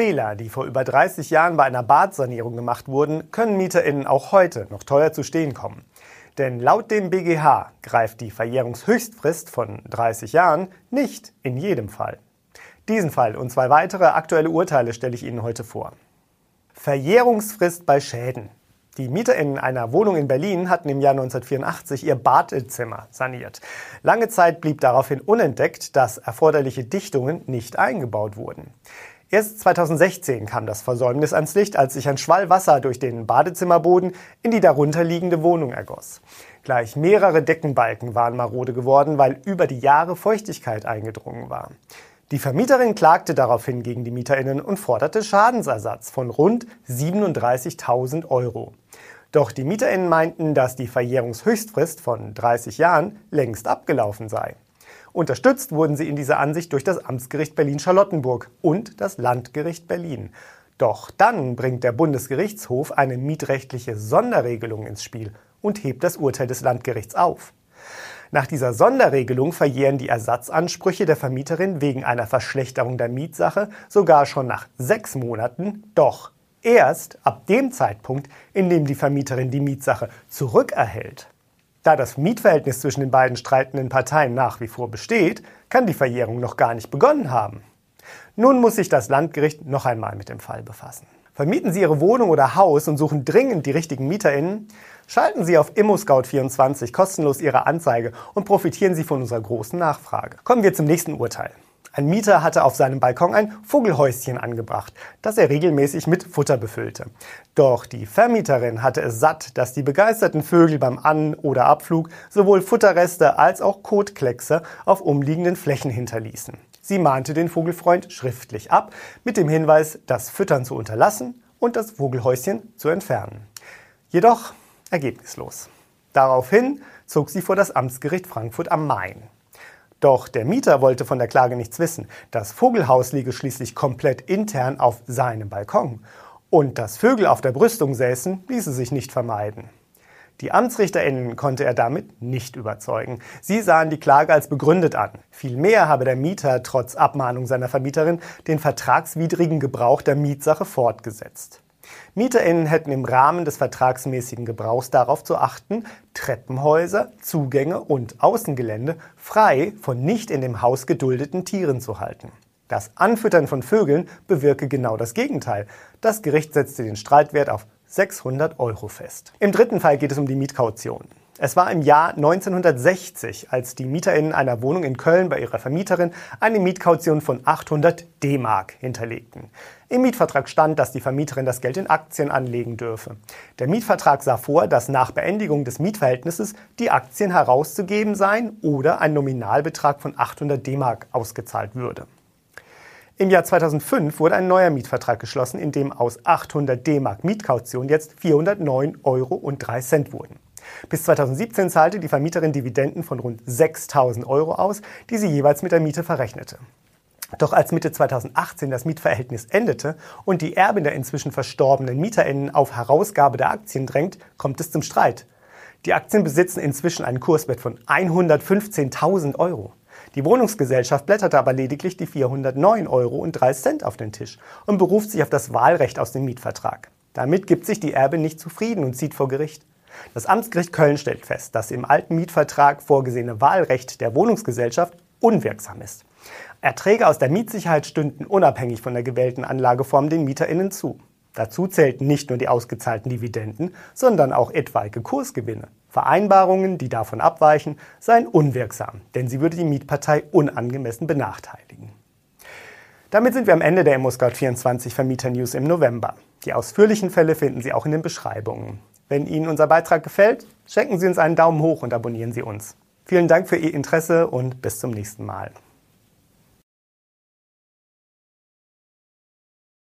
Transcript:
Fehler, die vor über 30 Jahren bei einer Badsanierung gemacht wurden, können MieterInnen auch heute noch teuer zu stehen kommen. Denn laut dem BGH greift die Verjährungshöchstfrist von 30 Jahren nicht in jedem Fall. Diesen Fall und zwei weitere aktuelle Urteile stelle ich Ihnen heute vor. Verjährungsfrist bei Schäden. Die MieterInnen einer Wohnung in Berlin hatten im Jahr 1984 ihr Badezimmer saniert. Lange Zeit blieb daraufhin unentdeckt, dass erforderliche Dichtungen nicht eingebaut wurden. Erst 2016 kam das Versäumnis ans Licht, als sich ein Schwall Wasser durch den Badezimmerboden in die darunterliegende Wohnung ergoss. Gleich mehrere Deckenbalken waren marode geworden, weil über die Jahre Feuchtigkeit eingedrungen war. Die Vermieterin klagte daraufhin gegen die Mieterinnen und forderte Schadensersatz von rund 37.000 Euro. Doch die Mieterinnen meinten, dass die Verjährungshöchstfrist von 30 Jahren längst abgelaufen sei. Unterstützt wurden sie in dieser Ansicht durch das Amtsgericht Berlin-Charlottenburg und das Landgericht Berlin. Doch dann bringt der Bundesgerichtshof eine mietrechtliche Sonderregelung ins Spiel und hebt das Urteil des Landgerichts auf. Nach dieser Sonderregelung verjähren die Ersatzansprüche der Vermieterin wegen einer Verschlechterung der Mietsache sogar schon nach sechs Monaten, doch erst ab dem Zeitpunkt, in dem die Vermieterin die Mietsache zurückerhält. Da das Mietverhältnis zwischen den beiden streitenden Parteien nach wie vor besteht, kann die Verjährung noch gar nicht begonnen haben. Nun muss sich das Landgericht noch einmal mit dem Fall befassen. Vermieten Sie Ihre Wohnung oder Haus und suchen dringend die richtigen MieterInnen? Schalten Sie auf ImmoScout24 kostenlos Ihre Anzeige und profitieren Sie von unserer großen Nachfrage. Kommen wir zum nächsten Urteil. Ein Mieter hatte auf seinem Balkon ein Vogelhäuschen angebracht, das er regelmäßig mit Futter befüllte. Doch die Vermieterin hatte es satt, dass die begeisterten Vögel beim An- oder Abflug sowohl Futterreste als auch Kotkleckse auf umliegenden Flächen hinterließen. Sie mahnte den Vogelfreund schriftlich ab, mit dem Hinweis, das Füttern zu unterlassen und das Vogelhäuschen zu entfernen. Jedoch ergebnislos. Daraufhin zog sie vor das Amtsgericht Frankfurt am Main. Doch der Mieter wollte von der Klage nichts wissen. Das Vogelhaus liege schließlich komplett intern auf seinem Balkon. Und dass Vögel auf der Brüstung säßen, ließe sich nicht vermeiden. Die AmtsrichterInnen konnte er damit nicht überzeugen. Sie sahen die Klage als begründet an. Vielmehr habe der Mieter trotz Abmahnung seiner Vermieterin den vertragswidrigen Gebrauch der Mietsache fortgesetzt. MieterInnen hätten im Rahmen des vertragsmäßigen Gebrauchs darauf zu achten, Treppenhäuser, Zugänge und Außengelände frei von nicht in dem Haus geduldeten Tieren zu halten. Das Anfüttern von Vögeln bewirke genau das Gegenteil. Das Gericht setzte den Streitwert auf 600 Euro fest. Im dritten Fall geht es um die Mietkaution. Es war im Jahr 1960, als die MieterInnen einer Wohnung in Köln bei ihrer Vermieterin eine Mietkaution von 800 D-Mark hinterlegten. Im Mietvertrag stand, dass die Vermieterin das Geld in Aktien anlegen dürfe. Der Mietvertrag sah vor, dass nach Beendigung des Mietverhältnisses die Aktien herauszugeben seien oder ein Nominalbetrag von 800 D-Mark ausgezahlt würde. Im Jahr 2005 wurde ein neuer Mietvertrag geschlossen, in dem aus 800 D-Mark Mietkaution jetzt 409 Euro und 3 Cent wurden. Bis 2017 zahlte die Vermieterin Dividenden von rund 6.000 Euro aus, die sie jeweils mit der Miete verrechnete. Doch als Mitte 2018 das Mietverhältnis endete und die Erbin der inzwischen verstorbenen MieterInnen auf Herausgabe der Aktien drängt, kommt es zum Streit. Die Aktien besitzen inzwischen einen Kurswert von 115.000 Euro. Die Wohnungsgesellschaft blätterte aber lediglich die 409 Euro und 3 Cent auf den Tisch und beruft sich auf das Wahlrecht aus dem Mietvertrag. Damit gibt sich die Erbin nicht zufrieden und zieht vor Gericht. Das Amtsgericht Köln stellt fest, dass im alten Mietvertrag vorgesehene Wahlrecht der Wohnungsgesellschaft unwirksam ist. Erträge aus der Mietsicherheit stünden unabhängig von der gewählten Anlageform den MieterInnen zu. Dazu zählten nicht nur die ausgezahlten Dividenden, sondern auch etwaige Kursgewinne. Vereinbarungen, die davon abweichen, seien unwirksam, denn sie würde die Mietpartei unangemessen benachteiligen. Damit sind wir am Ende der ImmoScout24 Vermieter News im November. Die ausführlichen Fälle finden Sie auch in den Beschreibungen. Wenn Ihnen unser Beitrag gefällt, schenken Sie uns einen Daumen hoch und abonnieren Sie uns. Vielen Dank für Ihr Interesse und bis zum nächsten Mal.